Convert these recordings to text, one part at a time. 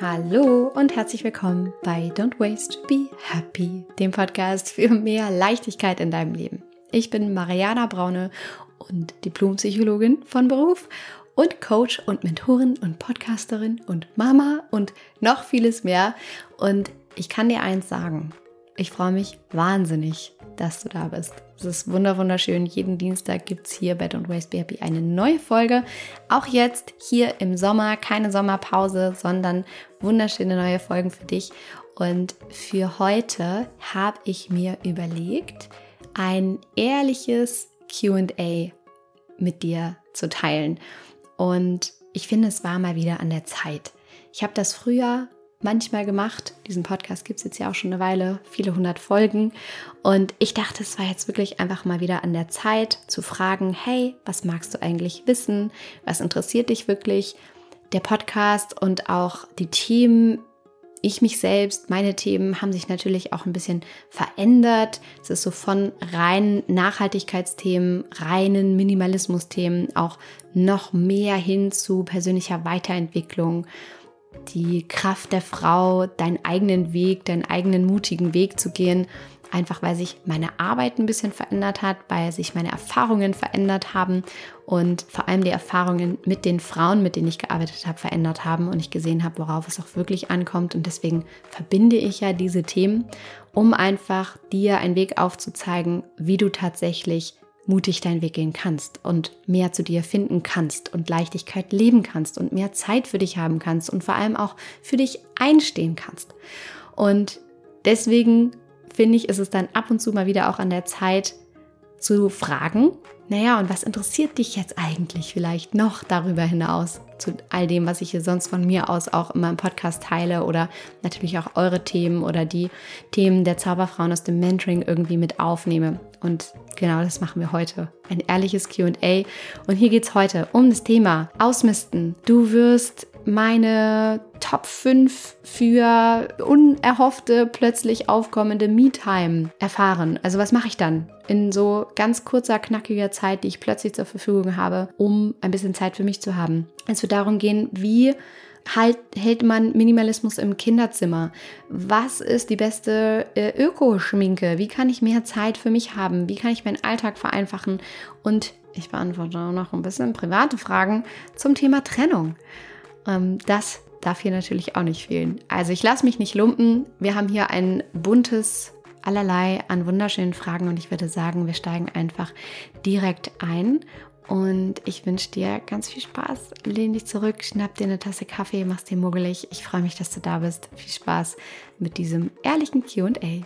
Hallo und herzlich willkommen bei Don't Waste, Be Happy, dem Podcast für mehr Leichtigkeit in deinem Leben. Ich bin Mariana Braune und Diplompsychologin von Beruf und Coach und Mentorin und Podcasterin und Mama und noch vieles mehr. Und ich kann dir eins sagen, ich freue mich wahnsinnig, dass du da bist. Es ist wunderschön. Jeden Dienstag gibt es hier bei Don't Waste Be Happy eine neue Folge. Auch jetzt hier im Sommer, keine Sommerpause, sondern wunderschöne neue Folgen für dich. Und für heute habe ich mir überlegt, ein ehrliches QA mit dir zu teilen. Und ich finde, es war mal wieder an der Zeit. Ich habe das früher manchmal gemacht. Diesen Podcast gibt es jetzt ja auch schon eine Weile, viele hundert Folgen. Und ich dachte, es war jetzt wirklich einfach mal wieder an der Zeit zu fragen, hey, was magst du eigentlich wissen? Was interessiert dich wirklich? Der Podcast und auch die Themen, ich mich selbst, meine Themen haben sich natürlich auch ein bisschen verändert. Es ist so von reinen Nachhaltigkeitsthemen, reinen Minimalismusthemen auch noch mehr hin zu persönlicher Weiterentwicklung die Kraft der Frau, deinen eigenen Weg, deinen eigenen mutigen Weg zu gehen, einfach weil sich meine Arbeit ein bisschen verändert hat, weil sich meine Erfahrungen verändert haben und vor allem die Erfahrungen mit den Frauen, mit denen ich gearbeitet habe, verändert haben und ich gesehen habe, worauf es auch wirklich ankommt. Und deswegen verbinde ich ja diese Themen, um einfach dir einen Weg aufzuzeigen, wie du tatsächlich mutig deinen Weg gehen kannst und mehr zu dir finden kannst und Leichtigkeit leben kannst und mehr Zeit für dich haben kannst und vor allem auch für dich einstehen kannst. Und deswegen finde ich, ist es dann ab und zu mal wieder auch an der Zeit zu fragen, naja, und was interessiert dich jetzt eigentlich vielleicht noch darüber hinaus zu all dem, was ich hier sonst von mir aus auch in meinem Podcast teile oder natürlich auch eure Themen oder die Themen der Zauberfrauen aus dem Mentoring irgendwie mit aufnehme. Und genau das machen wir heute. Ein ehrliches QA. Und hier geht es heute um das Thema Ausmisten. Du wirst meine Top 5 für unerhoffte, plötzlich aufkommende Me-Time erfahren. Also was mache ich dann in so ganz kurzer, knackiger Zeit, die ich plötzlich zur Verfügung habe, um ein bisschen Zeit für mich zu haben. Es wird darum gehen, wie halt, hält man Minimalismus im Kinderzimmer? Was ist die beste äh, Ökoschminke? Wie kann ich mehr Zeit für mich haben? Wie kann ich meinen Alltag vereinfachen? Und ich beantworte auch noch ein bisschen private Fragen zum Thema Trennung. Ähm, das darf hier natürlich auch nicht fehlen. Also ich lasse mich nicht lumpen. Wir haben hier ein buntes allerlei an wunderschönen Fragen und ich würde sagen, wir steigen einfach direkt ein. Und ich wünsche dir ganz viel Spaß. Lehn dich zurück, schnapp dir eine Tasse Kaffee, mach's dir muggelig. Ich freue mich, dass du da bist. Viel Spaß mit diesem ehrlichen QA.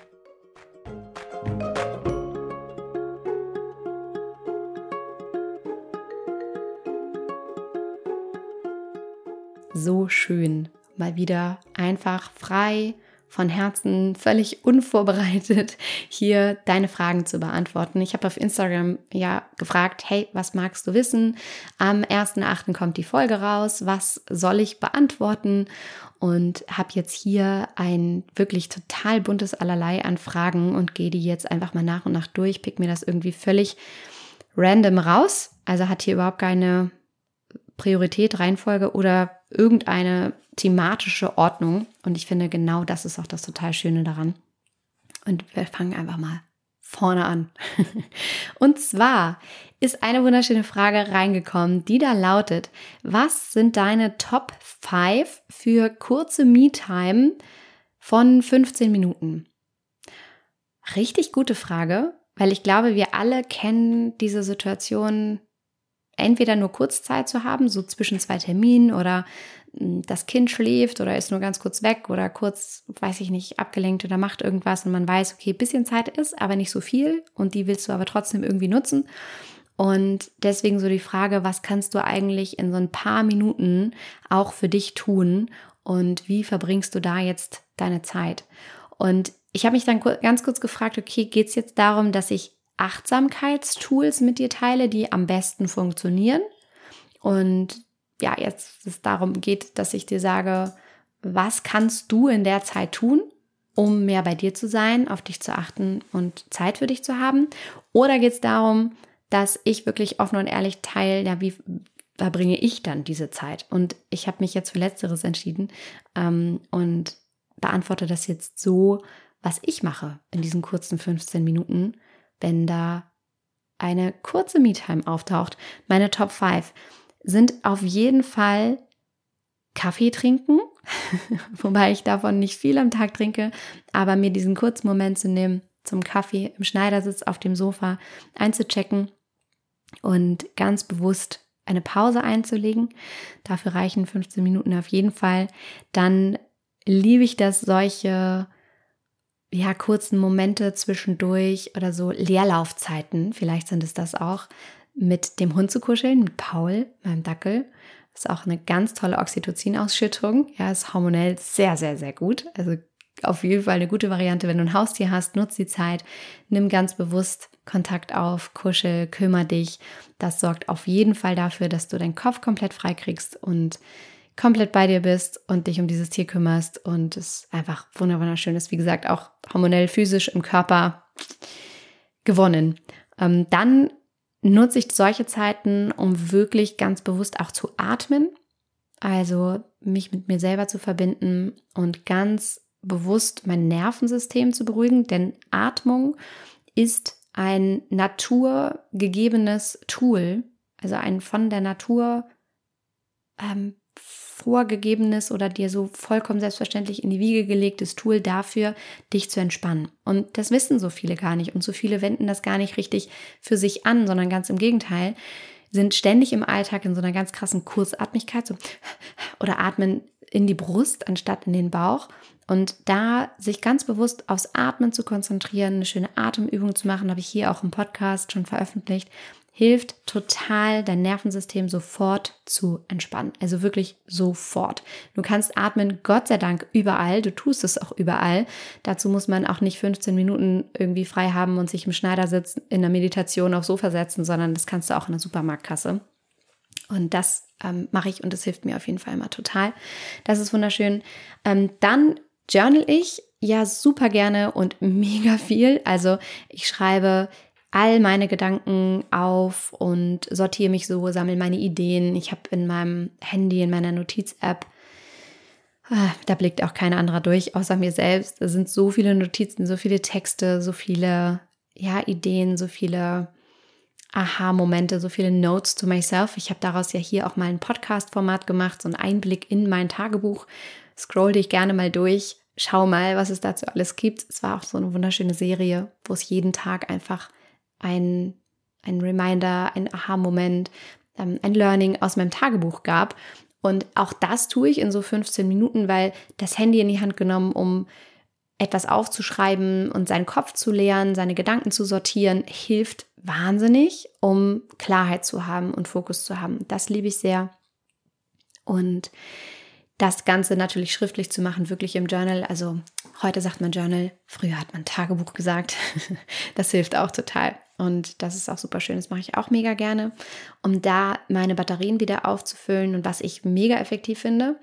So schön, mal wieder einfach frei von Herzen, völlig unvorbereitet hier deine Fragen zu beantworten. Ich habe auf Instagram ja gefragt, hey, was magst du wissen? Am 1.8. kommt die Folge raus. Was soll ich beantworten? Und habe jetzt hier ein wirklich total buntes Allerlei an Fragen und gehe die jetzt einfach mal nach und nach durch, pick mir das irgendwie völlig random raus. Also hat hier überhaupt keine Priorität, Reihenfolge oder irgendeine thematische Ordnung. Und ich finde, genau das ist auch das total Schöne daran. Und wir fangen einfach mal vorne an. Und zwar ist eine wunderschöne Frage reingekommen, die da lautet, was sind deine Top 5 für kurze Me-Time von 15 Minuten? Richtig gute Frage, weil ich glaube, wir alle kennen diese Situation entweder nur Kurzzeit zu haben, so zwischen zwei Terminen oder hm, das Kind schläft oder ist nur ganz kurz weg oder kurz, weiß ich nicht, abgelenkt oder macht irgendwas und man weiß, okay, bisschen Zeit ist, aber nicht so viel und die willst du aber trotzdem irgendwie nutzen. Und deswegen so die Frage, was kannst du eigentlich in so ein paar Minuten auch für dich tun und wie verbringst du da jetzt deine Zeit? Und ich habe mich dann ganz kurz gefragt, okay, geht es jetzt darum, dass ich Achtsamkeitstools mit dir teile, die am besten funktionieren. Und ja, jetzt es darum geht, dass ich dir sage, was kannst du in der Zeit tun, um mehr bei dir zu sein, auf dich zu achten und Zeit für dich zu haben? Oder geht es darum, dass ich wirklich offen und ehrlich teile, ja, wie, verbringe ich dann diese Zeit? Und ich habe mich jetzt für Letzteres entschieden ähm, und beantworte das jetzt so, was ich mache in diesen kurzen 15 Minuten, wenn da eine kurze Me-Time auftaucht. Meine Top 5 sind auf jeden Fall Kaffee trinken, wobei ich davon nicht viel am Tag trinke, aber mir diesen kurzen Moment zu nehmen, zum Kaffee im Schneidersitz auf dem Sofa einzuchecken und ganz bewusst eine Pause einzulegen. Dafür reichen 15 Minuten auf jeden Fall. Dann liebe ich das, solche ja, kurzen Momente zwischendurch oder so Leerlaufzeiten, vielleicht sind es das auch, mit dem Hund zu kuscheln, mit Paul, meinem Dackel. Das ist auch eine ganz tolle Oxytocin-Ausschüttung. Ja, ist hormonell sehr, sehr, sehr gut. Also auf jeden Fall eine gute Variante, wenn du ein Haustier hast, nutz die Zeit, nimm ganz bewusst Kontakt auf, kuschel, kümmere dich. Das sorgt auf jeden Fall dafür, dass du deinen Kopf komplett frei kriegst und komplett bei dir bist und dich um dieses Tier kümmerst und es einfach wunderschön ist. Wie gesagt, auch hormonell, physisch im Körper gewonnen. Ähm, dann nutze ich solche Zeiten, um wirklich ganz bewusst auch zu atmen. Also mich mit mir selber zu verbinden und ganz bewusst mein Nervensystem zu beruhigen, denn Atmung ist ein naturgegebenes Tool, also ein von der Natur ähm, vorgegebenes oder dir so vollkommen selbstverständlich in die Wiege gelegtes Tool dafür, dich zu entspannen. Und das wissen so viele gar nicht und so viele wenden das gar nicht richtig für sich an, sondern ganz im Gegenteil sind ständig im Alltag in so einer ganz krassen Kurzatmigkeit so oder atmen in die Brust anstatt in den Bauch und da sich ganz bewusst aufs Atmen zu konzentrieren, eine schöne Atemübung zu machen, habe ich hier auch im Podcast schon veröffentlicht, hilft total, dein Nervensystem sofort zu entspannen. Also wirklich sofort. Du kannst atmen, Gott sei Dank, überall. Du tust es auch überall. Dazu muss man auch nicht 15 Minuten irgendwie frei haben und sich im Schneidersitz in der Meditation aufs Sofa setzen, sondern das kannst du auch in der Supermarktkasse. Und das ähm, mache ich und das hilft mir auf jeden Fall immer total. Das ist wunderschön. Ähm, dann journal ich ja super gerne und mega viel. Also ich schreibe all meine Gedanken auf und sortiere mich so, sammle meine Ideen. Ich habe in meinem Handy, in meiner Notiz-App, ah, da blickt auch kein anderer durch, außer mir selbst. Da sind so viele Notizen, so viele Texte, so viele ja, Ideen, so viele Aha-Momente, so viele Notes to myself. Ich habe daraus ja hier auch mal ein Podcast-Format gemacht, so einen Einblick in mein Tagebuch. Scroll dich gerne mal durch, schau mal, was es dazu alles gibt. Es war auch so eine wunderschöne Serie, wo es jeden Tag einfach ein, ein Reminder, ein Aha-Moment, ähm, ein Learning aus meinem Tagebuch gab. Und auch das tue ich in so 15 Minuten, weil das Handy in die Hand genommen, um etwas aufzuschreiben und seinen Kopf zu leeren, seine Gedanken zu sortieren, hilft wahnsinnig, um Klarheit zu haben und Fokus zu haben. Das liebe ich sehr. Und das Ganze natürlich schriftlich zu machen, wirklich im Journal. Also heute sagt man Journal, früher hat man Tagebuch gesagt. das hilft auch total. Und das ist auch super schön. Das mache ich auch mega gerne, um da meine Batterien wieder aufzufüllen und was ich mega effektiv finde.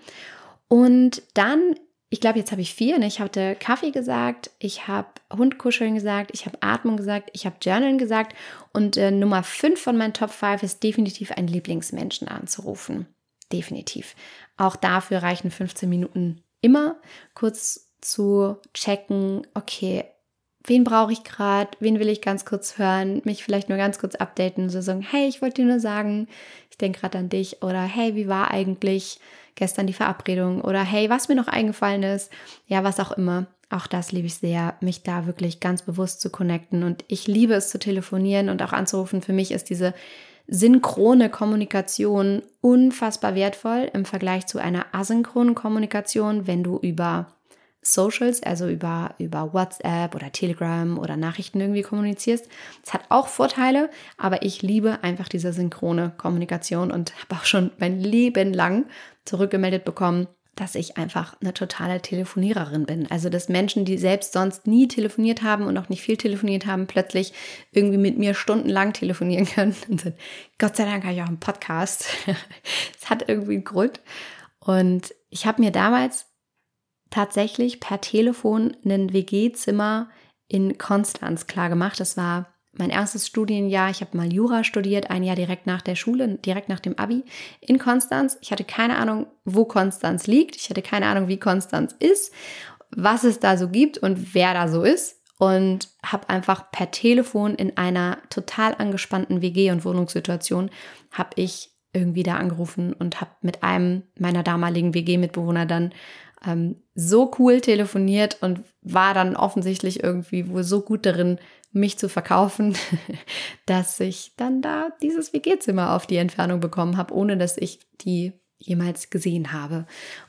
Und dann ich glaube, jetzt habe ich vier. Ne? Ich hatte Kaffee gesagt, ich habe Hundkuscheln gesagt, ich habe Atmung gesagt, ich habe Journalen gesagt. Und äh, Nummer fünf von meinen Top 5 ist definitiv einen Lieblingsmenschen anzurufen. Definitiv. Auch dafür reichen 15 Minuten immer, kurz zu checken, okay, wen brauche ich gerade, wen will ich ganz kurz hören, mich vielleicht nur ganz kurz updaten, so sagen, hey, ich wollte dir nur sagen, ich denke gerade an dich. Oder hey, wie war eigentlich gestern die Verabredung? Oder hey, was mir noch eingefallen ist, ja, was auch immer. Auch das liebe ich sehr, mich da wirklich ganz bewusst zu connecten. Und ich liebe es zu telefonieren und auch anzurufen. Für mich ist diese synchrone Kommunikation unfassbar wertvoll im Vergleich zu einer asynchronen Kommunikation, wenn du über Socials, also über, über WhatsApp oder Telegram oder Nachrichten irgendwie kommunizierst. Es hat auch Vorteile, aber ich liebe einfach diese synchrone Kommunikation und habe auch schon mein Leben lang zurückgemeldet bekommen, dass ich einfach eine totale Telefoniererin bin. Also dass Menschen, die selbst sonst nie telefoniert haben und auch nicht viel telefoniert haben, plötzlich irgendwie mit mir stundenlang telefonieren können und sind, Gott sei Dank habe ich auch einen Podcast. Es hat irgendwie einen Grund. Und ich habe mir damals tatsächlich per Telefon ein WG-Zimmer in Konstanz klar gemacht. Das war mein erstes Studienjahr. Ich habe mal Jura studiert, ein Jahr direkt nach der Schule, direkt nach dem Abi in Konstanz. Ich hatte keine Ahnung, wo Konstanz liegt. Ich hatte keine Ahnung, wie Konstanz ist, was es da so gibt und wer da so ist. Und habe einfach per Telefon in einer total angespannten WG- und Wohnungssituation, habe ich irgendwie da angerufen und habe mit einem meiner damaligen WG-Mitbewohner dann ähm, so cool telefoniert und war dann offensichtlich irgendwie wohl so gut darin, mich zu verkaufen, dass ich dann da dieses WG-Zimmer auf die Entfernung bekommen habe, ohne dass ich die jemals gesehen habe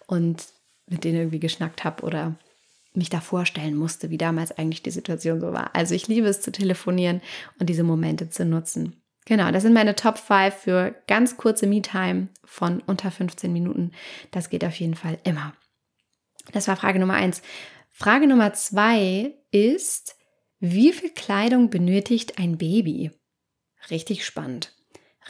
und mit denen irgendwie geschnackt habe oder mich da vorstellen musste, wie damals eigentlich die Situation so war. Also ich liebe es zu telefonieren und diese Momente zu nutzen. Genau, das sind meine Top 5 für ganz kurze Me-Time von unter 15 Minuten. Das geht auf jeden Fall immer. Das war Frage Nummer 1. Frage Nummer 2 ist, wie viel Kleidung benötigt ein Baby? Richtig spannend.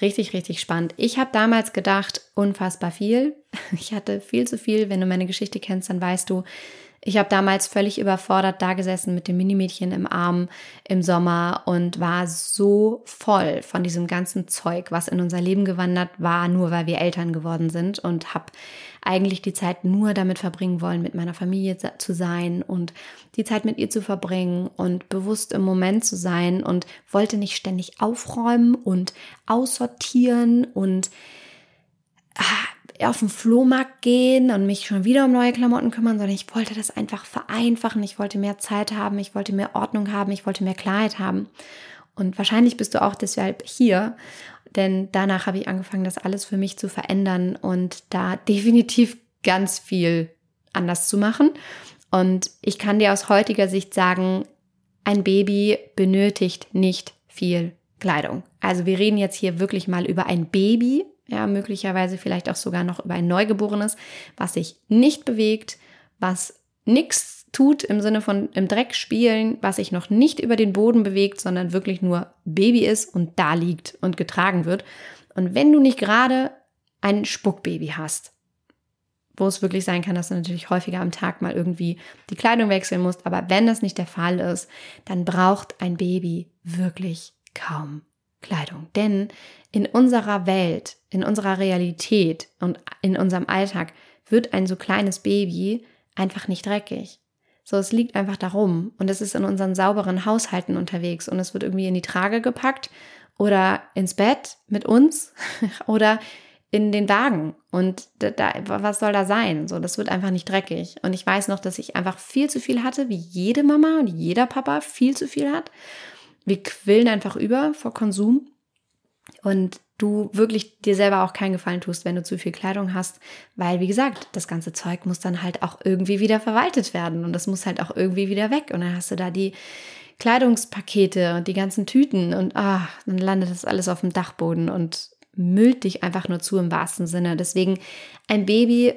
Richtig, richtig spannend. Ich habe damals gedacht, unfassbar viel. Ich hatte viel zu viel. Wenn du meine Geschichte kennst, dann weißt du, ich habe damals völlig überfordert da gesessen mit dem Minimädchen im Arm im Sommer und war so voll von diesem ganzen Zeug, was in unser Leben gewandert war, nur weil wir Eltern geworden sind und habe eigentlich die Zeit nur damit verbringen wollen, mit meiner Familie zu sein und die Zeit mit ihr zu verbringen und bewusst im Moment zu sein und wollte nicht ständig aufräumen und aussortieren und ah, auf den Flohmarkt gehen und mich schon wieder um neue Klamotten kümmern, sondern ich wollte das einfach vereinfachen. Ich wollte mehr Zeit haben, ich wollte mehr Ordnung haben, ich wollte mehr Klarheit haben. Und wahrscheinlich bist du auch deshalb hier, denn danach habe ich angefangen, das alles für mich zu verändern und da definitiv ganz viel anders zu machen. Und ich kann dir aus heutiger Sicht sagen, ein Baby benötigt nicht viel Kleidung. Also wir reden jetzt hier wirklich mal über ein Baby, ja, möglicherweise vielleicht auch sogar noch über ein Neugeborenes, was sich nicht bewegt, was nichts tut im Sinne von im Dreck spielen, was sich noch nicht über den Boden bewegt, sondern wirklich nur Baby ist und da liegt und getragen wird. Und wenn du nicht gerade ein Spuckbaby hast, wo es wirklich sein kann, dass du natürlich häufiger am Tag mal irgendwie die Kleidung wechseln musst, aber wenn das nicht der Fall ist, dann braucht ein Baby wirklich kaum Kleidung. Denn in unserer Welt, in unserer Realität und in unserem Alltag wird ein so kleines Baby einfach nicht dreckig. So, es liegt einfach darum. Und es ist in unseren sauberen Haushalten unterwegs. Und es wird irgendwie in die Trage gepackt oder ins Bett mit uns oder in den Wagen. Und da, da, was soll da sein? So, das wird einfach nicht dreckig. Und ich weiß noch, dass ich einfach viel zu viel hatte, wie jede Mama und jeder Papa viel zu viel hat. Wir quillen einfach über vor Konsum. Und du wirklich dir selber auch keinen Gefallen tust, wenn du zu viel Kleidung hast, weil wie gesagt, das ganze Zeug muss dann halt auch irgendwie wieder verwaltet werden und das muss halt auch irgendwie wieder weg und dann hast du da die Kleidungspakete und die ganzen Tüten und ah, dann landet das alles auf dem Dachboden und müllt dich einfach nur zu im wahrsten Sinne. Deswegen ein Baby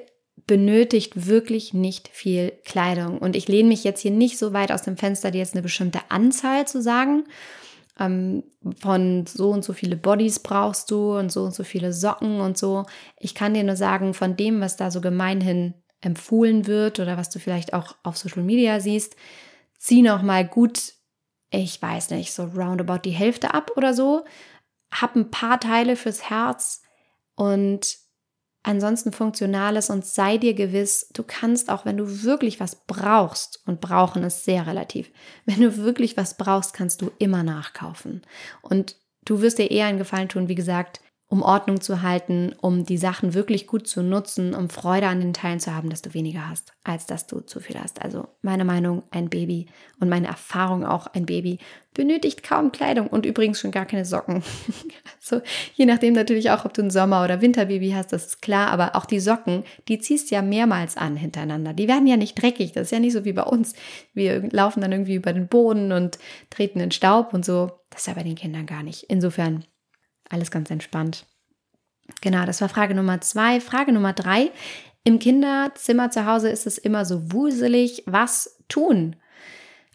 benötigt wirklich nicht viel Kleidung. Und ich lehne mich jetzt hier nicht so weit aus dem Fenster, dir jetzt eine bestimmte Anzahl zu sagen. Ähm, von so und so viele Bodies brauchst du und so und so viele Socken und so. Ich kann dir nur sagen, von dem, was da so gemeinhin empfohlen wird oder was du vielleicht auch auf Social Media siehst, zieh noch mal gut, ich weiß nicht, so roundabout die Hälfte ab oder so. Hab ein paar Teile fürs Herz und ansonsten Funktionales und sei dir gewiss, du kannst auch, wenn du wirklich was brauchst, und brauchen ist sehr relativ, wenn du wirklich was brauchst, kannst du immer nachkaufen. Und du wirst dir eher einen Gefallen tun, wie gesagt, um Ordnung zu halten, um die Sachen wirklich gut zu nutzen, um Freude an den Teilen zu haben, dass du weniger hast, als dass du zu viel hast. Also meine Meinung, ein Baby und meine Erfahrung auch, ein Baby benötigt kaum Kleidung und übrigens schon gar keine Socken. also je nachdem natürlich auch, ob du ein Sommer- oder Winterbaby hast, das ist klar, aber auch die Socken, die ziehst ja mehrmals an hintereinander. Die werden ja nicht dreckig, das ist ja nicht so wie bei uns. Wir laufen dann irgendwie über den Boden und treten in Staub und so. Das ist ja bei den Kindern gar nicht. Insofern alles ganz entspannt. Genau, das war Frage Nummer zwei. Frage Nummer drei. Im Kinderzimmer zu Hause ist es immer so wuselig. Was tun?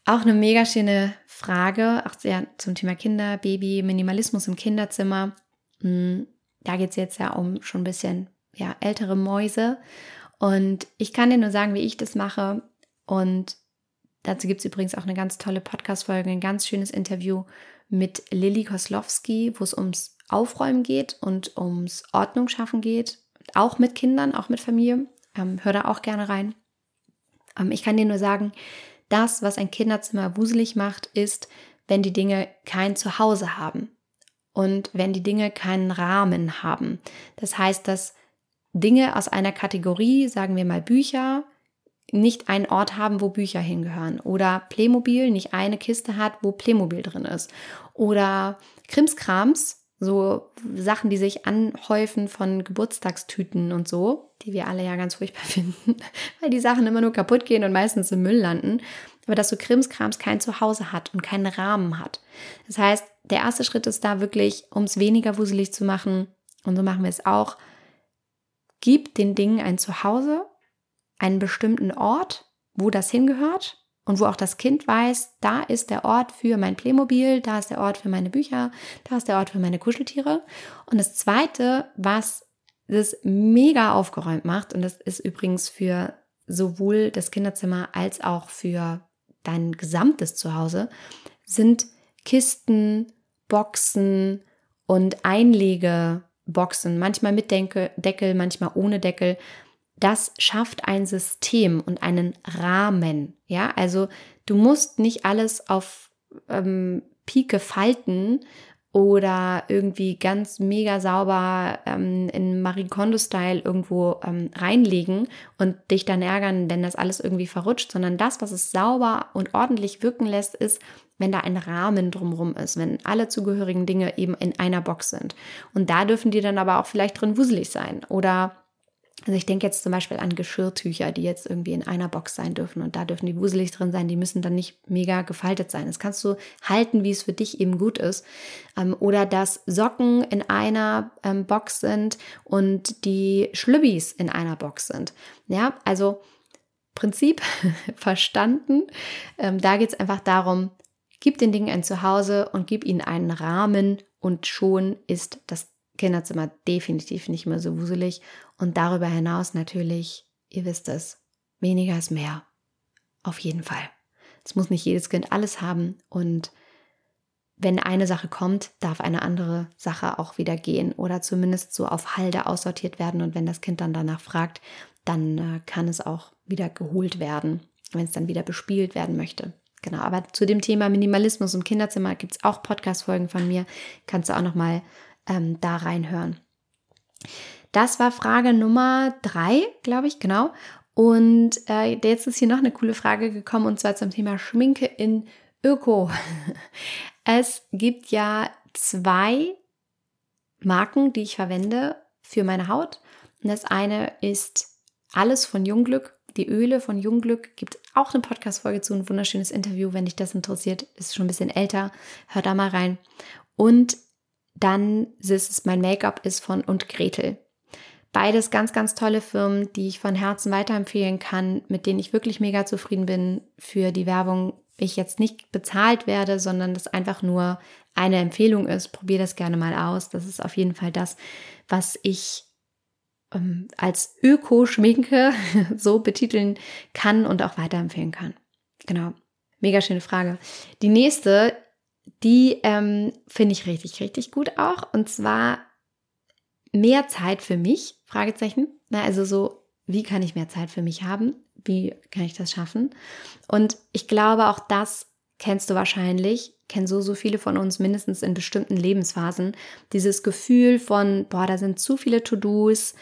Auch eine mega schöne Frage, auch sehr zum Thema Kinder, Baby, Minimalismus im Kinderzimmer. Hm, da geht es jetzt ja um schon ein bisschen ja, ältere Mäuse. Und ich kann dir nur sagen, wie ich das mache. Und dazu gibt es übrigens auch eine ganz tolle Podcast-Folge, ein ganz schönes Interview mit Lilly Koslowski, wo es ums Aufräumen geht und ums Ordnung schaffen geht. Auch mit Kindern, auch mit Familie. Ähm, hör da auch gerne rein. Ähm, ich kann dir nur sagen, das, was ein Kinderzimmer wuselig macht, ist, wenn die Dinge kein Zuhause haben und wenn die Dinge keinen Rahmen haben. Das heißt, dass Dinge aus einer Kategorie, sagen wir mal Bücher, nicht einen Ort haben, wo Bücher hingehören. Oder Playmobil nicht eine Kiste hat, wo Playmobil drin ist. Oder Krimskrams, so Sachen, die sich anhäufen von Geburtstagstüten und so, die wir alle ja ganz furchtbar finden, weil die Sachen immer nur kaputt gehen und meistens im Müll landen. Aber dass so Krimskrams kein Zuhause hat und keinen Rahmen hat. Das heißt, der erste Schritt ist da wirklich, um es weniger wuselig zu machen, und so machen wir es auch, gib den Dingen ein Zuhause, einen bestimmten Ort, wo das hingehört und wo auch das Kind weiß, da ist der Ort für mein Playmobil, da ist der Ort für meine Bücher, da ist der Ort für meine Kuscheltiere. Und das Zweite, was das mega aufgeräumt macht, und das ist übrigens für sowohl das Kinderzimmer als auch für dein gesamtes Zuhause, sind Kisten, Boxen und Einlegeboxen, manchmal mit Deckel, manchmal ohne Deckel, das schafft ein System und einen Rahmen. Ja, also du musst nicht alles auf ähm, Pike falten oder irgendwie ganz mega sauber ähm, in Marie Kondo-Style irgendwo ähm, reinlegen und dich dann ärgern, wenn das alles irgendwie verrutscht, sondern das, was es sauber und ordentlich wirken lässt, ist, wenn da ein Rahmen drumherum ist, wenn alle zugehörigen Dinge eben in einer Box sind. Und da dürfen die dann aber auch vielleicht drin wuselig sein oder also ich denke jetzt zum Beispiel an Geschirrtücher, die jetzt irgendwie in einer Box sein dürfen und da dürfen die wuselig drin sein, die müssen dann nicht mega gefaltet sein. Das kannst du halten, wie es für dich eben gut ist. Ähm, oder dass Socken in einer ähm, Box sind und die Schlübbis in einer Box sind. Ja, also Prinzip verstanden. Ähm, da geht es einfach darum, gib den Dingen ein Zuhause und gib ihnen einen Rahmen und schon ist das Kinderzimmer definitiv nicht mehr so wuselig. Und darüber hinaus natürlich, ihr wisst es, weniger ist mehr. Auf jeden Fall. Es muss nicht jedes Kind alles haben. Und wenn eine Sache kommt, darf eine andere Sache auch wieder gehen oder zumindest so auf Halde aussortiert werden. Und wenn das Kind dann danach fragt, dann äh, kann es auch wieder geholt werden, wenn es dann wieder bespielt werden möchte. Genau, aber zu dem Thema Minimalismus und Kinderzimmer gibt es auch Podcast-Folgen von mir. Kannst du auch nochmal ähm, da reinhören. Das war Frage Nummer drei, glaube ich, genau. Und äh, jetzt ist hier noch eine coole Frage gekommen und zwar zum Thema Schminke in Öko. Es gibt ja zwei Marken, die ich verwende für meine Haut. Und das eine ist alles von Jungglück. Die Öle von Jungglück gibt auch eine Podcast-Folge zu, ein wunderschönes Interview, wenn dich das interessiert. Ist schon ein bisschen älter. Hör da mal rein. Und dann ist es mein Make-up ist von und Gretel. Beides ganz, ganz tolle Firmen, die ich von Herzen weiterempfehlen kann, mit denen ich wirklich mega zufrieden bin. Für die Werbung ich jetzt nicht bezahlt werde, sondern das einfach nur eine Empfehlung ist. Probier das gerne mal aus. Das ist auf jeden Fall das, was ich ähm, als Öko-Schminke so betiteln kann und auch weiterempfehlen kann. Genau. Mega schöne Frage. Die nächste die ähm, finde ich richtig, richtig gut auch. Und zwar mehr Zeit für mich? Fragezeichen. Na, also so, wie kann ich mehr Zeit für mich haben? Wie kann ich das schaffen? Und ich glaube, auch das kennst du wahrscheinlich, kennen so, so viele von uns mindestens in bestimmten Lebensphasen. Dieses Gefühl von, boah, da sind zu viele To-Dos,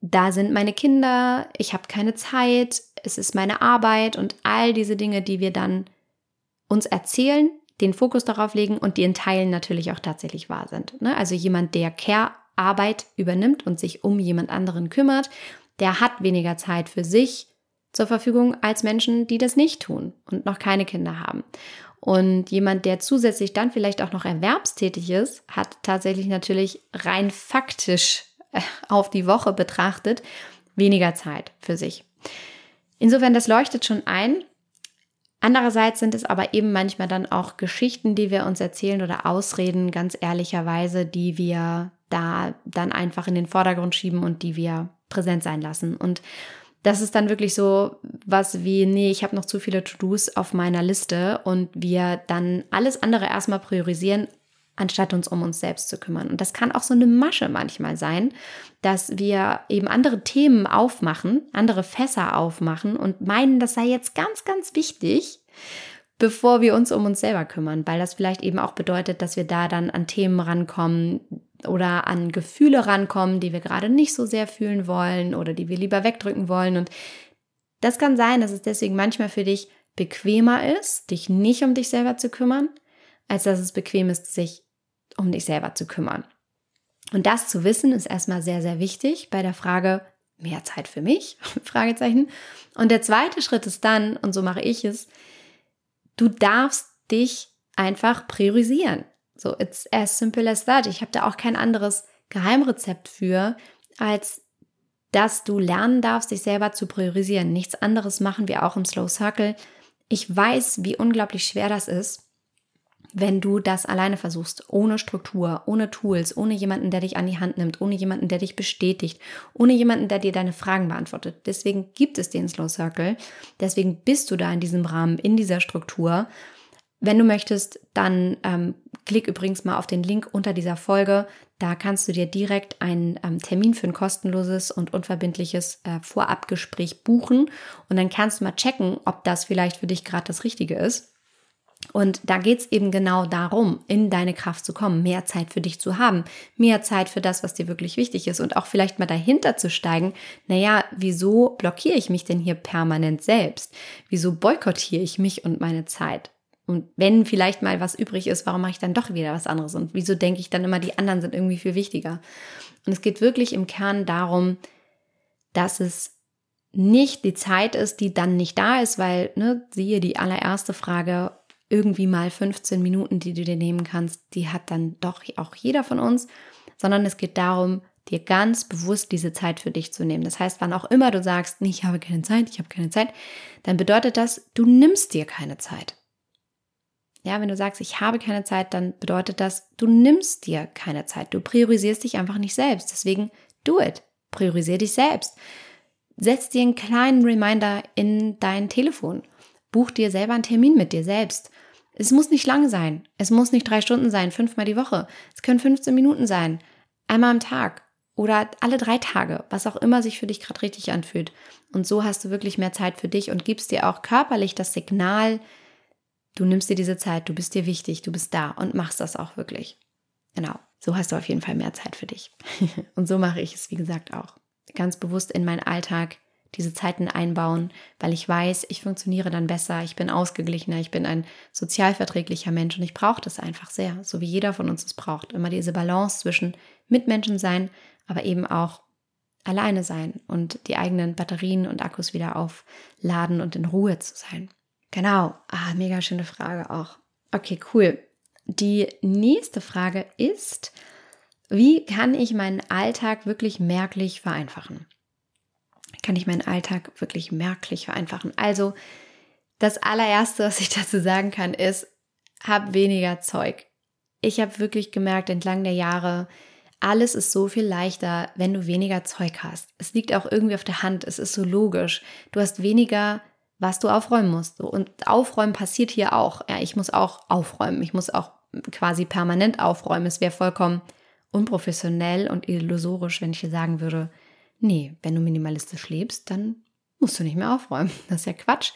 da sind meine Kinder, ich habe keine Zeit, es ist meine Arbeit und all diese Dinge, die wir dann uns erzählen, den Fokus darauf legen und die in Teilen natürlich auch tatsächlich wahr sind. Ne? Also jemand, der Care-Arbeit übernimmt und sich um jemand anderen kümmert, der hat weniger Zeit für sich zur Verfügung als Menschen, die das nicht tun und noch keine Kinder haben. Und jemand, der zusätzlich dann vielleicht auch noch erwerbstätig ist, hat tatsächlich natürlich rein faktisch äh, auf die Woche betrachtet weniger Zeit für sich. Insofern, das leuchtet schon ein. Andererseits sind es aber eben manchmal dann auch Geschichten, die wir uns erzählen oder Ausreden, ganz ehrlicherweise, die wir da dann einfach in den Vordergrund schieben und die wir präsent sein lassen. Und das ist dann wirklich so was wie, nee, ich habe noch zu viele To-Dos auf meiner Liste und wir dann alles andere erstmal priorisieren, anstatt uns um uns selbst zu kümmern. Und das kann auch so eine Masche manchmal sein, dass wir eben andere Themen aufmachen, andere Fässer aufmachen und meinen, das sei jetzt ganz, ganz wichtig, bevor wir uns um uns selber kümmern, weil das vielleicht eben auch bedeutet, dass wir da dann an Themen rankommen oder an Gefühle rankommen, die wir gerade nicht so sehr fühlen wollen oder die wir lieber wegdrücken wollen. Und das kann sein, dass es deswegen manchmal für dich bequemer ist, dich nicht um dich selber zu kümmern, als dass es bequem ist, sich um dich selber zu kümmern. Und das zu wissen ist erstmal sehr, sehr wichtig bei der Frage, mehr Zeit für mich? Fragezeichen. Und der zweite Schritt ist dann, und so mache ich es, du darfst dich einfach priorisieren. So, it's as simple as that. Ich habe da auch kein anderes Geheimrezept für, als dass du lernen darfst, dich selber zu priorisieren. Nichts anderes machen wir auch im Slow Circle. Ich weiß, wie unglaublich schwer das ist wenn du das alleine versuchst, ohne Struktur, ohne Tools, ohne jemanden, der dich an die Hand nimmt, ohne jemanden, der dich bestätigt, ohne jemanden, der dir deine Fragen beantwortet. Deswegen gibt es den Slow Circle. Deswegen bist du da in diesem Rahmen, in dieser Struktur. Wenn du möchtest, dann ähm, klick übrigens mal auf den Link unter dieser Folge. Da kannst du dir direkt einen ähm, Termin für ein kostenloses und unverbindliches äh, Vorabgespräch buchen. Und dann kannst du mal checken, ob das vielleicht für dich gerade das Richtige ist. Und da geht es eben genau darum, in deine Kraft zu kommen, mehr Zeit für dich zu haben, mehr Zeit für das, was dir wirklich wichtig ist und auch vielleicht mal dahinter zu steigen, naja, wieso blockiere ich mich denn hier permanent selbst? Wieso boykottiere ich mich und meine Zeit? Und wenn vielleicht mal was übrig ist, warum mache ich dann doch wieder was anderes? Und wieso denke ich dann immer, die anderen sind irgendwie viel wichtiger? Und es geht wirklich im Kern darum, dass es nicht die Zeit ist, die dann nicht da ist, weil, ne, siehe die allererste Frage, irgendwie mal 15 Minuten, die du dir nehmen kannst, die hat dann doch auch jeder von uns, sondern es geht darum, dir ganz bewusst diese Zeit für dich zu nehmen. Das heißt, wann auch immer du sagst, nee, ich habe keine Zeit, ich habe keine Zeit, dann bedeutet das, du nimmst dir keine Zeit. Ja, wenn du sagst, ich habe keine Zeit, dann bedeutet das, du nimmst dir keine Zeit. Du priorisierst dich einfach nicht selbst. Deswegen do it. Priorisier dich selbst. Setz dir einen kleinen Reminder in dein Telefon. Buch dir selber einen Termin mit dir selbst. Es muss nicht lang sein. Es muss nicht drei Stunden sein, fünfmal die Woche. Es können 15 Minuten sein. Einmal am Tag oder alle drei Tage, was auch immer sich für dich gerade richtig anfühlt. Und so hast du wirklich mehr Zeit für dich und gibst dir auch körperlich das Signal, du nimmst dir diese Zeit, du bist dir wichtig, du bist da und machst das auch wirklich. Genau, so hast du auf jeden Fall mehr Zeit für dich. und so mache ich es, wie gesagt, auch. Ganz bewusst in meinen Alltag diese Zeiten einbauen, weil ich weiß, ich funktioniere dann besser, ich bin ausgeglichener, ich bin ein sozialverträglicher Mensch und ich brauche das einfach sehr, so wie jeder von uns es braucht. Immer diese Balance zwischen Mitmenschen sein, aber eben auch alleine sein und die eigenen Batterien und Akkus wieder aufladen und in Ruhe zu sein. Genau, ah, mega schöne Frage auch. Okay, cool. Die nächste Frage ist, wie kann ich meinen Alltag wirklich merklich vereinfachen? Kann ich meinen Alltag wirklich merklich vereinfachen. Also das allererste, was ich dazu sagen kann, ist, hab weniger Zeug. Ich habe wirklich gemerkt entlang der Jahre, alles ist so viel leichter, wenn du weniger Zeug hast. Es liegt auch irgendwie auf der Hand, es ist so logisch. Du hast weniger, was du aufräumen musst. Und aufräumen passiert hier auch. Ja, ich muss auch aufräumen. Ich muss auch quasi permanent aufräumen. Es wäre vollkommen unprofessionell und illusorisch, wenn ich dir sagen würde, Nee, wenn du minimalistisch lebst, dann musst du nicht mehr aufräumen. Das ist ja Quatsch.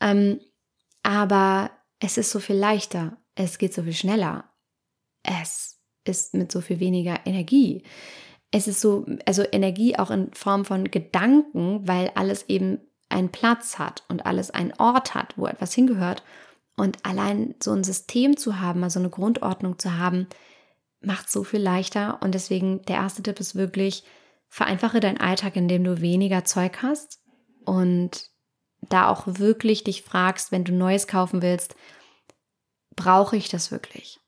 Ähm, aber es ist so viel leichter. Es geht so viel schneller. Es ist mit so viel weniger Energie. Es ist so, also Energie auch in Form von Gedanken, weil alles eben einen Platz hat und alles einen Ort hat, wo etwas hingehört. Und allein so ein System zu haben, also eine Grundordnung zu haben, macht so viel leichter. Und deswegen der erste Tipp ist wirklich, vereinfache deinen Alltag, indem du weniger Zeug hast und da auch wirklich dich fragst, wenn du Neues kaufen willst, brauche ich das wirklich?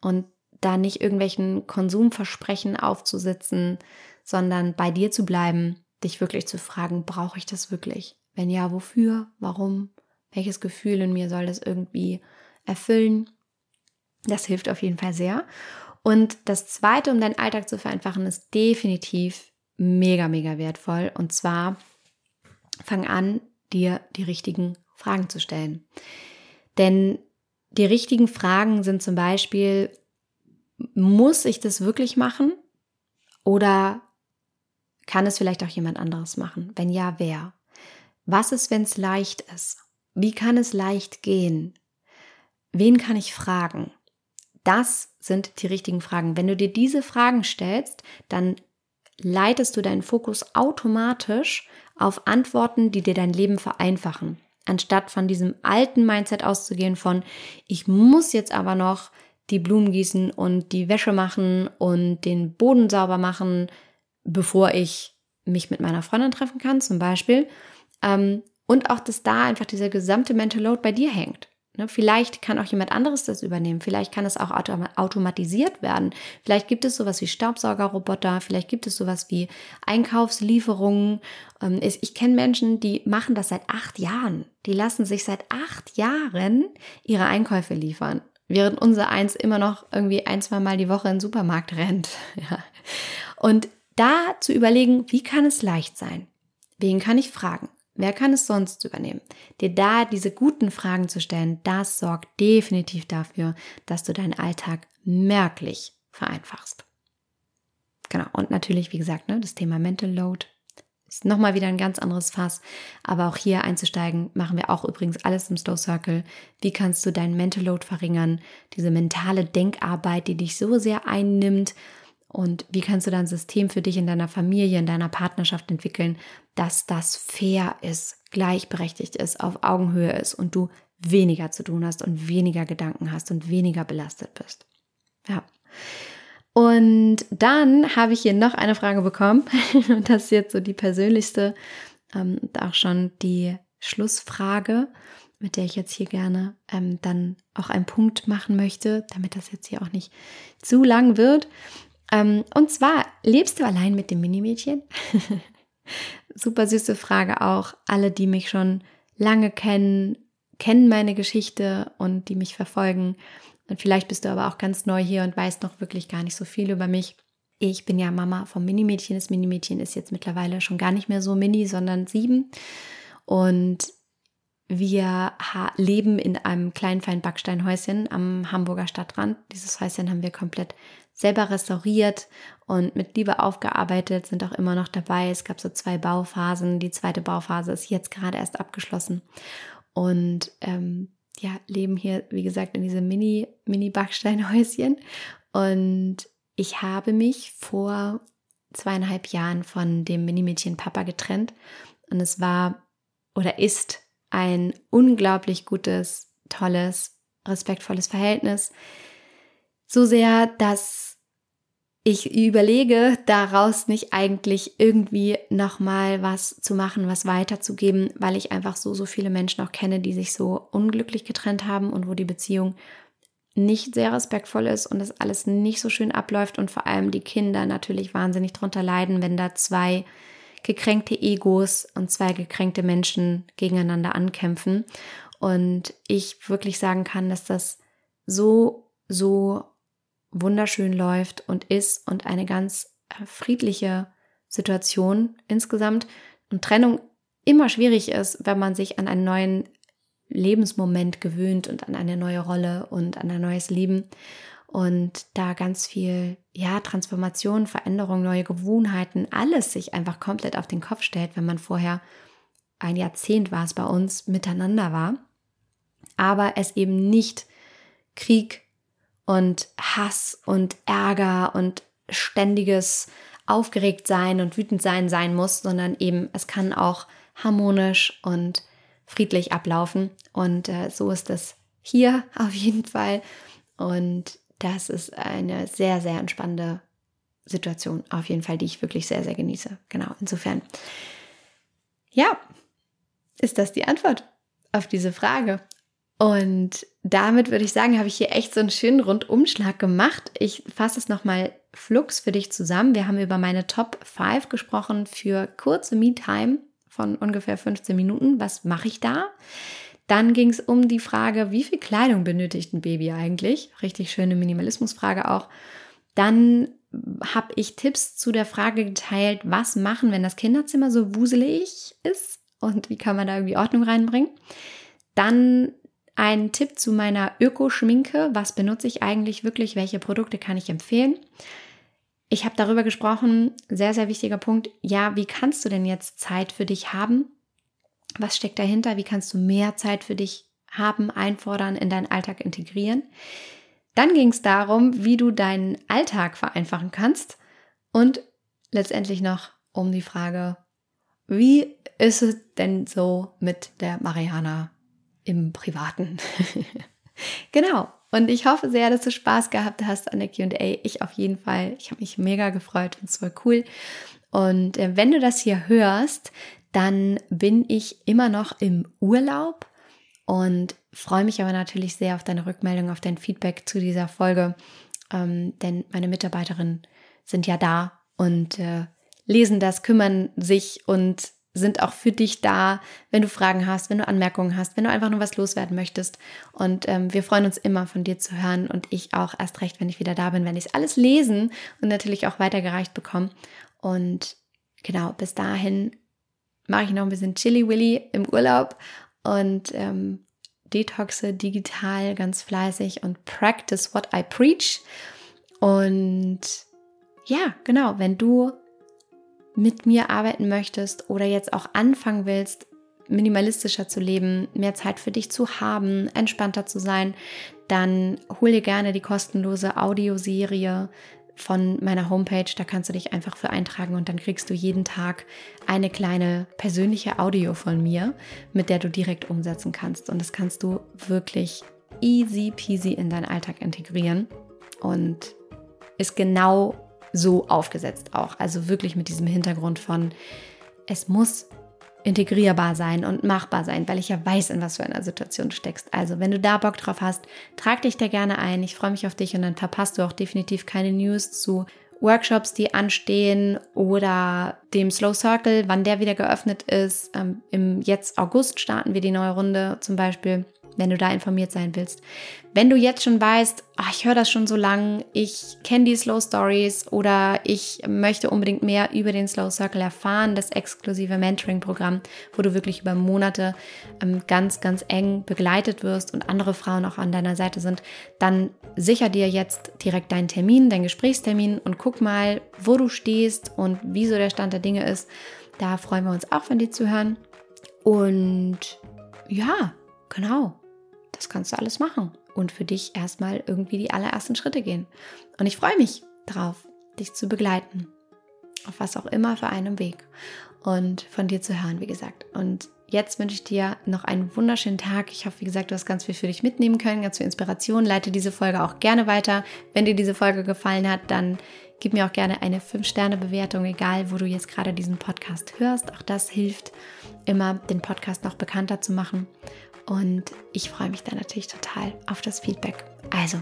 Und da nicht irgendwelchen Konsumversprechen aufzusitzen, sondern bei dir zu bleiben, dich wirklich zu fragen, brauche ich das wirklich? Wenn ja, wofür? Warum? Welches Gefühl in mir soll das irgendwie erfüllen? Das hilft auf jeden Fall sehr. Und das Zweite, um deinen Alltag zu vereinfachen, ist definitiv mega, mega wertvoll. Und zwar fang an, dir die richtigen Fragen zu stellen. Denn die richtigen Fragen sind zum Beispiel, muss ich das wirklich machen? Oder kann es vielleicht auch jemand anderes machen? Wenn ja, wer? Was ist, wenn es leicht ist? Wie kann es leicht gehen? Wen kann ich fragen? Das sind die richtigen Fragen. Wenn du dir diese Fragen stellst, dann leitest du deinen Fokus automatisch auf Antworten, die dir dein Leben vereinfachen. Anstatt von diesem alten Mindset auszugehen von, ich muss jetzt aber noch die Blumen gießen und die Wäsche machen und den Boden sauber machen, bevor ich mich mit meiner Freundin treffen kann, zum Beispiel. Ähm, und auch, dass da einfach dieser gesamte Mental Load bei dir hängt. Ne, vielleicht kann auch jemand anderes das übernehmen. Vielleicht kann es auch automatisiert werden. Vielleicht gibt es sowas wie Staubsaugerroboter. Vielleicht gibt es sowas wie Einkaufslieferungen. Ähm, ich kenne Menschen, die machen das seit acht Jahren. Die lassen sich seit acht Jahren ihre Einkäufe liefern. Während unser eins immer noch irgendwie ein, zwei Mal die Woche in den Supermarkt rennt. Ja. Und da zu überlegen, wie kann es leicht sein? Wen kann ich fragen? Wer kann es sonst übernehmen? Dir da diese guten Fragen zu stellen, das sorgt definitiv dafür, dass du deinen Alltag merklich vereinfachst. Genau. Und natürlich, wie gesagt, ne, das Thema Mental Load ist nochmal wieder ein ganz anderes Fass. Aber auch hier einzusteigen, machen wir auch übrigens alles im Slow Circle. Wie kannst du deinen Mental Load verringern? Diese mentale Denkarbeit, die dich so sehr einnimmt, und wie kannst du dann ein System für dich in deiner Familie, in deiner Partnerschaft entwickeln, dass das fair ist, gleichberechtigt ist, auf Augenhöhe ist und du weniger zu tun hast und weniger Gedanken hast und weniger belastet bist. Ja. Und dann habe ich hier noch eine Frage bekommen. Und das ist jetzt so die persönlichste ähm, und auch schon die Schlussfrage, mit der ich jetzt hier gerne ähm, dann auch einen Punkt machen möchte, damit das jetzt hier auch nicht zu lang wird. Ähm, und zwar, lebst du allein mit dem Minimädchen? Super süße Frage auch. Alle, die mich schon lange kennen, kennen meine Geschichte und die mich verfolgen. Und vielleicht bist du aber auch ganz neu hier und weißt noch wirklich gar nicht so viel über mich. Ich bin ja Mama vom Minimädchen. Das Minimädchen ist jetzt mittlerweile schon gar nicht mehr so mini, sondern sieben. Und wir leben in einem kleinen feinen Backsteinhäuschen am Hamburger Stadtrand. Dieses Häuschen haben wir komplett selber restauriert und mit Liebe aufgearbeitet, sind auch immer noch dabei. Es gab so zwei Bauphasen. Die zweite Bauphase ist jetzt gerade erst abgeschlossen. Und ähm, ja, leben hier, wie gesagt, in diesem Mini, Mini-Backsteinhäuschen. Und ich habe mich vor zweieinhalb Jahren von dem Minimädchen Papa getrennt. Und es war oder ist ein unglaublich gutes, tolles, respektvolles Verhältnis. So sehr, dass ich überlege daraus nicht eigentlich irgendwie nochmal was zu machen, was weiterzugeben, weil ich einfach so, so viele Menschen auch kenne, die sich so unglücklich getrennt haben und wo die Beziehung nicht sehr respektvoll ist und das alles nicht so schön abläuft und vor allem die Kinder natürlich wahnsinnig drunter leiden, wenn da zwei gekränkte Egos und zwei gekränkte Menschen gegeneinander ankämpfen. Und ich wirklich sagen kann, dass das so, so wunderschön läuft und ist und eine ganz äh, friedliche Situation insgesamt und Trennung immer schwierig ist, wenn man sich an einen neuen Lebensmoment gewöhnt und an eine neue Rolle und an ein neues Leben und da ganz viel, ja, Transformation, Veränderung, neue Gewohnheiten, alles sich einfach komplett auf den Kopf stellt, wenn man vorher ein Jahrzehnt war es bei uns miteinander war, aber es eben nicht Krieg, und Hass und Ärger und ständiges aufgeregt sein und wütend sein sein muss, sondern eben es kann auch harmonisch und friedlich ablaufen. Und äh, so ist es hier auf jeden Fall. Und das ist eine sehr, sehr entspannende Situation, auf jeden Fall, die ich wirklich sehr, sehr genieße. Genau, insofern. Ja, ist das die Antwort auf diese Frage? Und damit würde ich sagen, habe ich hier echt so einen schönen Rundumschlag gemacht. Ich fasse es nochmal flux für dich zusammen. Wir haben über meine Top 5 gesprochen für kurze Me-Time von ungefähr 15 Minuten. Was mache ich da? Dann ging es um die Frage, wie viel Kleidung benötigt ein Baby eigentlich? Richtig schöne Minimalismusfrage auch. Dann habe ich Tipps zu der Frage geteilt, was machen, wenn das Kinderzimmer so wuselig ist und wie kann man da irgendwie Ordnung reinbringen. Dann ein Tipp zu meiner Öko-Schminke. Was benutze ich eigentlich wirklich? Welche Produkte kann ich empfehlen? Ich habe darüber gesprochen, sehr, sehr wichtiger Punkt. Ja, wie kannst du denn jetzt Zeit für dich haben? Was steckt dahinter? Wie kannst du mehr Zeit für dich haben, einfordern, in deinen Alltag integrieren? Dann ging es darum, wie du deinen Alltag vereinfachen kannst und letztendlich noch um die Frage, wie ist es denn so mit der Mariana im Privaten? genau. Und ich hoffe sehr, dass du Spaß gehabt hast an der QA. Ich auf jeden Fall. Ich habe mich mega gefreut und es war cool. Und äh, wenn du das hier hörst, dann bin ich immer noch im Urlaub und freue mich aber natürlich sehr auf deine Rückmeldung, auf dein Feedback zu dieser Folge. Ähm, denn meine Mitarbeiterinnen sind ja da und äh, lesen das, kümmern sich und sind auch für dich da, wenn du Fragen hast, wenn du Anmerkungen hast, wenn du einfach nur was loswerden möchtest. Und ähm, wir freuen uns immer von dir zu hören und ich auch erst recht, wenn ich wieder da bin, wenn ich es alles lesen und natürlich auch weitergereicht bekomme. Und genau, bis dahin mache ich noch ein bisschen Chili Willy im Urlaub und ähm, detoxe digital ganz fleißig und practice what I preach. Und ja, genau, wenn du mit mir arbeiten möchtest oder jetzt auch anfangen willst, minimalistischer zu leben, mehr Zeit für dich zu haben, entspannter zu sein, dann hol dir gerne die kostenlose Audioserie von meiner Homepage. Da kannst du dich einfach für eintragen und dann kriegst du jeden Tag eine kleine persönliche Audio von mir, mit der du direkt umsetzen kannst. Und das kannst du wirklich easy peasy in deinen Alltag integrieren und ist genau so aufgesetzt auch. Also wirklich mit diesem Hintergrund von, es muss integrierbar sein und machbar sein, weil ich ja weiß, in was für einer Situation du steckst. Also, wenn du da Bock drauf hast, trag dich da gerne ein. Ich freue mich auf dich und dann verpasst du auch definitiv keine News zu Workshops, die anstehen oder dem Slow Circle, wann der wieder geöffnet ist. Ähm, Im jetzt August starten wir die neue Runde zum Beispiel wenn du da informiert sein willst. Wenn du jetzt schon weißt, ach, ich höre das schon so lang, ich kenne die Slow Stories oder ich möchte unbedingt mehr über den Slow Circle erfahren, das exklusive Mentoring-Programm, wo du wirklich über Monate ähm, ganz, ganz eng begleitet wirst und andere Frauen auch an deiner Seite sind, dann sicher dir jetzt direkt deinen Termin, deinen Gesprächstermin und guck mal, wo du stehst und wieso der Stand der Dinge ist. Da freuen wir uns auch von dir zu hören. Und ja, genau das kannst du alles machen und für dich erstmal irgendwie die allerersten Schritte gehen. Und ich freue mich drauf, dich zu begleiten. Auf was auch immer für einen Weg. Und von dir zu hören, wie gesagt. Und jetzt wünsche ich dir noch einen wunderschönen Tag. Ich hoffe, wie gesagt, du hast ganz viel für dich mitnehmen können, ganz viel Inspiration. Leite diese Folge auch gerne weiter. Wenn dir diese Folge gefallen hat, dann gib mir auch gerne eine 5-Sterne-Bewertung, egal wo du jetzt gerade diesen Podcast hörst. Auch das hilft immer, den Podcast noch bekannter zu machen. Und ich freue mich dann natürlich total auf das Feedback. Also,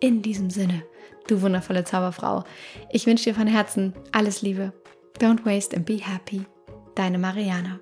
in diesem Sinne, du wundervolle Zauberfrau, ich wünsche dir von Herzen alles Liebe. Don't waste and be happy. Deine Mariana.